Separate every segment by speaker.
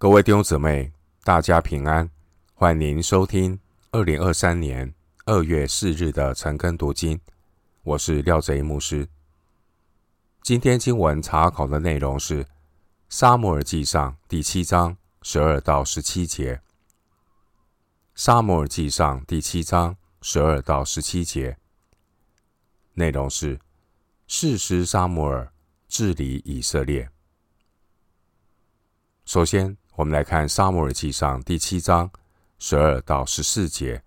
Speaker 1: 各位弟兄姊妹，大家平安！欢迎收听二零二三年二月四日的晨更读经。我是廖贼牧师。今天经文查考的内容是《撒母耳记上》第七章十二到十七节。《撒母耳记上》第七章十二到十七节内容是士师撒母耳治理以色列。首先，我们来看《撒母耳记上》第七章十二到十四节。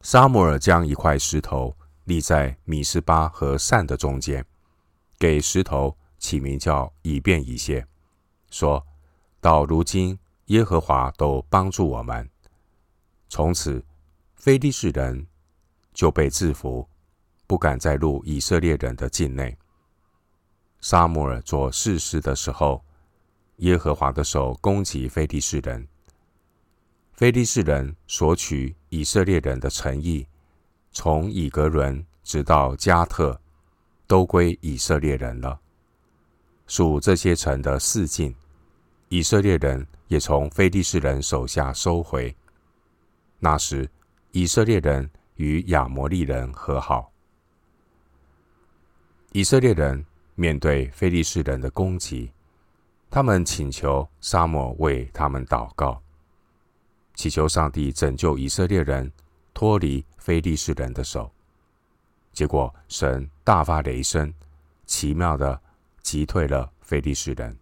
Speaker 1: 撒母耳将一块石头立在米斯巴和善的中间，给石头起名叫以便以谢，说：“到如今，耶和华都帮助我们。从此，非利士人就被制服，不敢再入以色列人的境内。”撒母耳做士师的时候，耶和华的手攻击非利士人。非利士人索取以色列人的诚意，从以革伦直到加特，都归以色列人了。属这些城的四境，以色列人也从非利士人手下收回。那时，以色列人与亚摩利人和好。以色列人。面对非利士人的攻击，他们请求沙漠为他们祷告，祈求上帝拯救以色列人脱离非利士人的手。结果，神大发雷声，奇妙的击退了非利士人。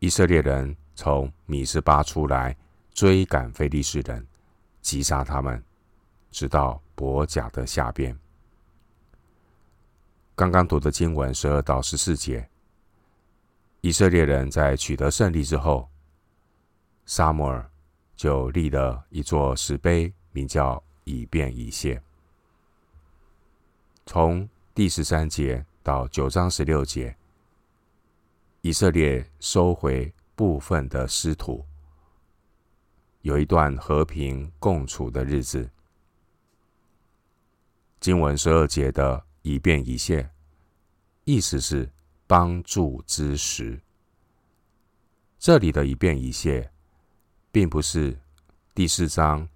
Speaker 1: 以色列人从米斯巴出来，追赶非利士人，击杀他们，直到伯甲的下边。刚刚读的经文十二到十四节，以色列人在取得胜利之后，撒母耳就立了一座石碑，名叫以便以谢。从第十三节到九章十六节，以色列收回部分的失土，有一段和平共处的日子。经文十二节的。以便以谢，意思是帮助之时。这里的以便以谢，并不是第四章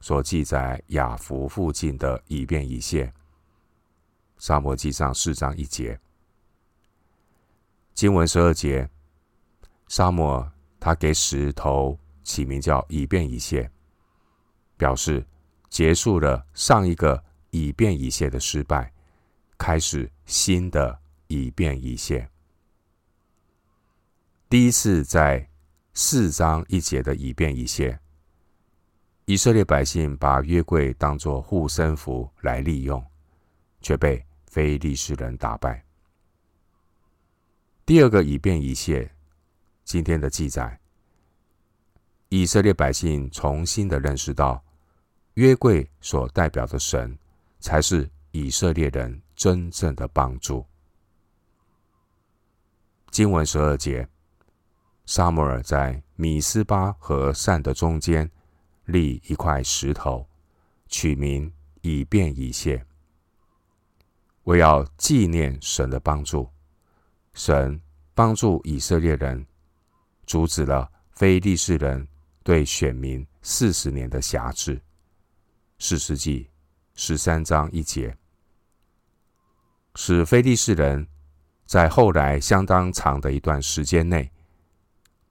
Speaker 1: 所记载雅福附近的以便以谢。撒母耳记上四章一节，经文十二节，撒母耳他给石头起名叫以便以谢，表示结束了上一个以便以谢的失败。开始新的以便以谢。第一次在四章一节的以便以谢，以色列百姓把约柜当作护身符来利用，却被非利士人打败。第二个以便以谢，今天的记载，以色列百姓重新的认识到，约柜所代表的神才是以色列人。真正的帮助。经文十二节，萨摩尔在米斯巴和善的中间立一块石头，取名以便以谢，为要纪念神的帮助。神帮助以色列人，阻止了非利士人对选民四十年的辖制。四世纪十三章一节。使非利士人在后来相当长的一段时间内，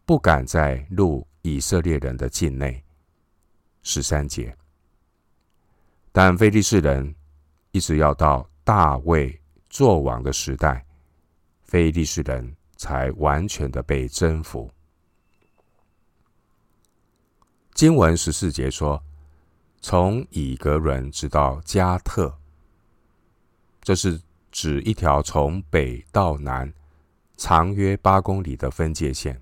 Speaker 1: 不敢再入以色列人的境内。十三节，但非利士人一直要到大卫作王的时代，非利士人才完全的被征服。经文十四节说，从以革伦直到加特，这是。指一条从北到南，长约八公里的分界线。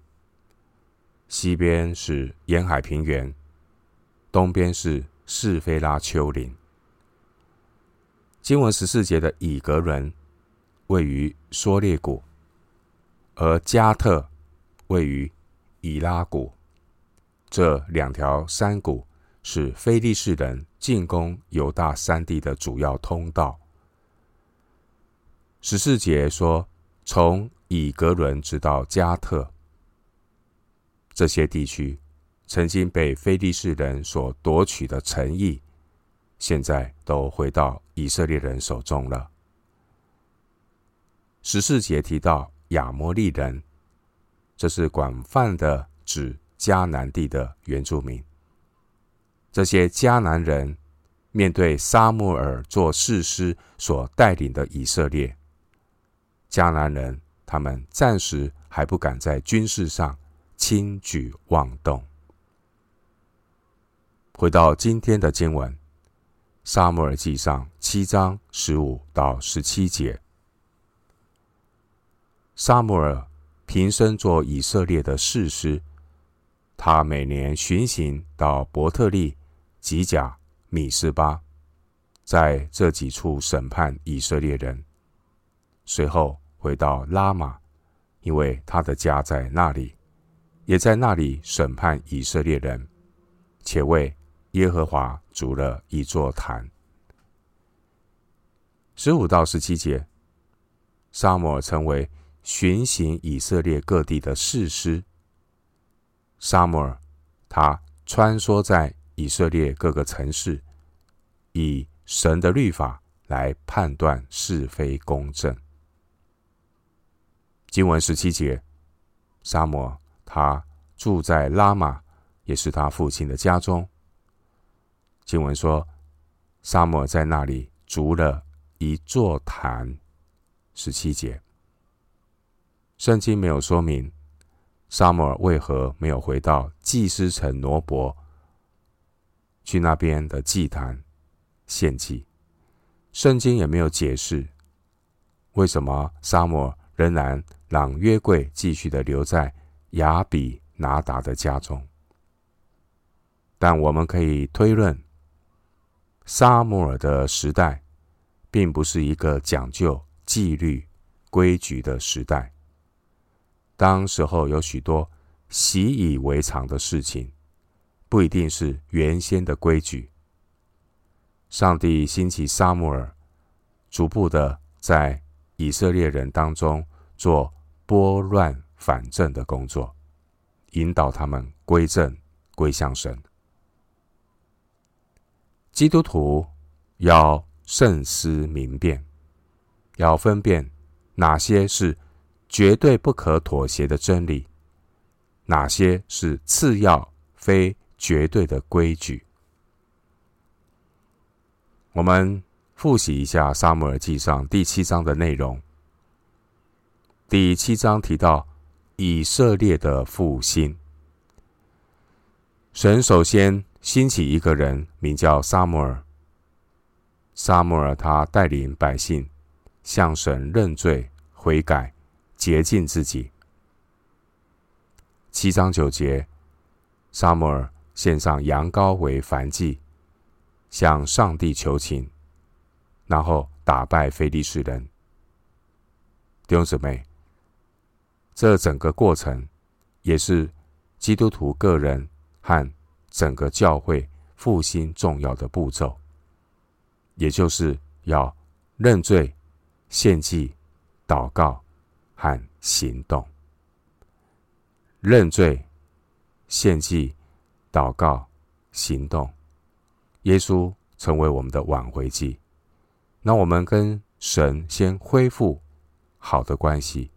Speaker 1: 西边是沿海平原，东边是示非拉丘陵。经文十四节的以格伦位于梭列谷，而加特位于以拉谷。这两条山谷是非利士人进攻犹大山地的主要通道。十四节说，从以格伦直到加特，这些地区曾经被非利士人所夺取的城邑，现在都回到以色列人手中了。十四节提到亚摩利人，这是广泛的指迦南地的原住民。这些迦南人面对撒母耳做士师所带领的以色列，迦南人他们暂时还不敢在军事上轻举妄动。回到今天的经文。撒母耳记上七章十五到十七节，撒母耳平生做以色列的士师，他每年巡行到伯特利、吉甲、米斯巴，在这几处审判以色列人。随后回到拉玛，因为他的家在那里，也在那里审判以色列人，且为耶和华筑了一座坛。十五到十七节，撒母耳成为巡行以色列各地的士师。撒母耳他穿梭在以色列各个城市，以神的律法来判断是非公正。经文十七节，沙摩他住在拉玛，也是他父亲的家中。经文说，沙摩在那里筑了一座坛。十七节，圣经没有说明沙摩尔为何没有回到祭司城挪伯，去那边的祭坛献祭。圣经也没有解释为什么沙摩尔仍然让约柜继续的留在亚比拿达的家中。但我们可以推论。撒母耳的时代，并不是一个讲究纪律规矩的时代。当时候有许多习以为常的事情，不一定是原先的规矩。上帝兴起撒母耳，逐步的在以色列人当中做拨乱反正的工作，引导他们归正归向神。基督徒要慎思明辨，要分辨哪些是绝对不可妥协的真理，哪些是次要非绝对的规矩。我们复习一下《撒母耳记上》第七章的内容。第七章提到以色列的复兴，神首先。兴起一个人，名叫撒母耳。撒母耳他带领百姓向神认罪悔改，洁净自己。七章九节，撒母耳献上羊羔为燔祭，向上帝求情，然后打败非利士人。弟兄姊妹，这整个过程也是基督徒个人和。整个教会复兴重要的步骤，也就是要认罪、献祭、祷告和行动。认罪、献祭、祷告、行动，耶稣成为我们的挽回祭。那我们跟神先恢复好的关系，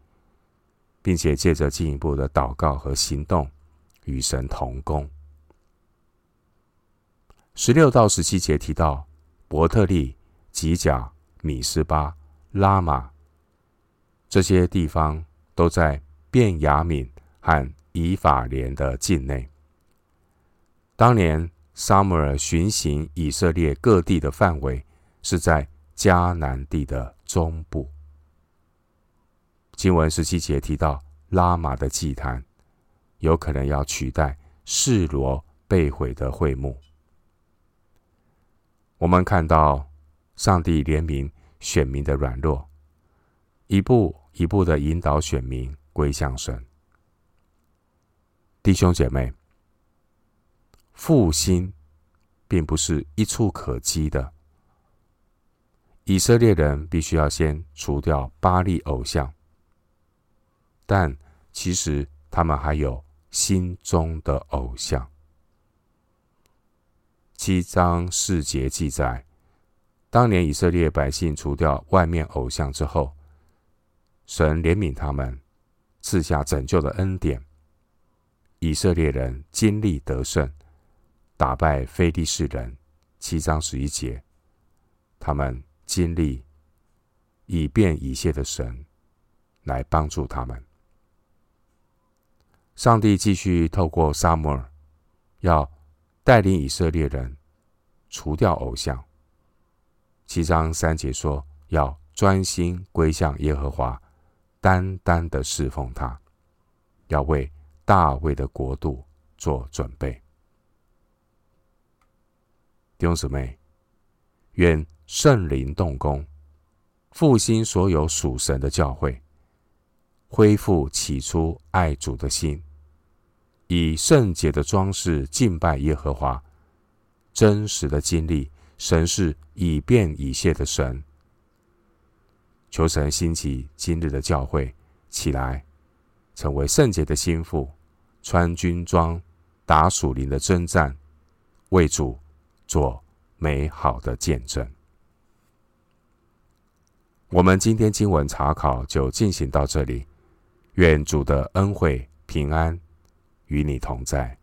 Speaker 1: 并且借着进一步的祷告和行动，与神同工。十六到十七节提到伯特利、吉甲、米斯巴、拉玛这些地方，都在便雅悯和以法莲的境内。当年撒母耳巡行以色列各地的范围是在迦南地的中部。经文十七节提到拉玛的祭坛，有可能要取代示罗被毁的会幕。我们看到上帝怜悯选民的软弱，一步一步的引导选民归向神。弟兄姐妹，复兴并不是一触可及的。以色列人必须要先除掉巴力偶像，但其实他们还有心中的偶像。七章四节记载，当年以色列百姓除掉外面偶像之后，神怜悯他们，赐下拯救的恩典。以色列人经历得胜，打败非利士人。七章十一节，他们经历以便以谢的神来帮助他们。上帝继续透过撒母耳，要带领以色列人除掉偶像。七章三节说，要专心归向耶和华，单单的侍奉他，要为大卫的国度做准备。弟兄姊妹，愿圣灵动工，复兴所有属神的教会，恢复起初爱主的心，以圣洁的装饰敬拜耶和华，真实的经历神是以便以谢的神。求神兴起今日的教会起来，成为圣洁的心腹，穿军装，打属灵的征战，为主。做美好的见证。我们今天经文查考就进行到这里，愿主的恩惠平安与你同在。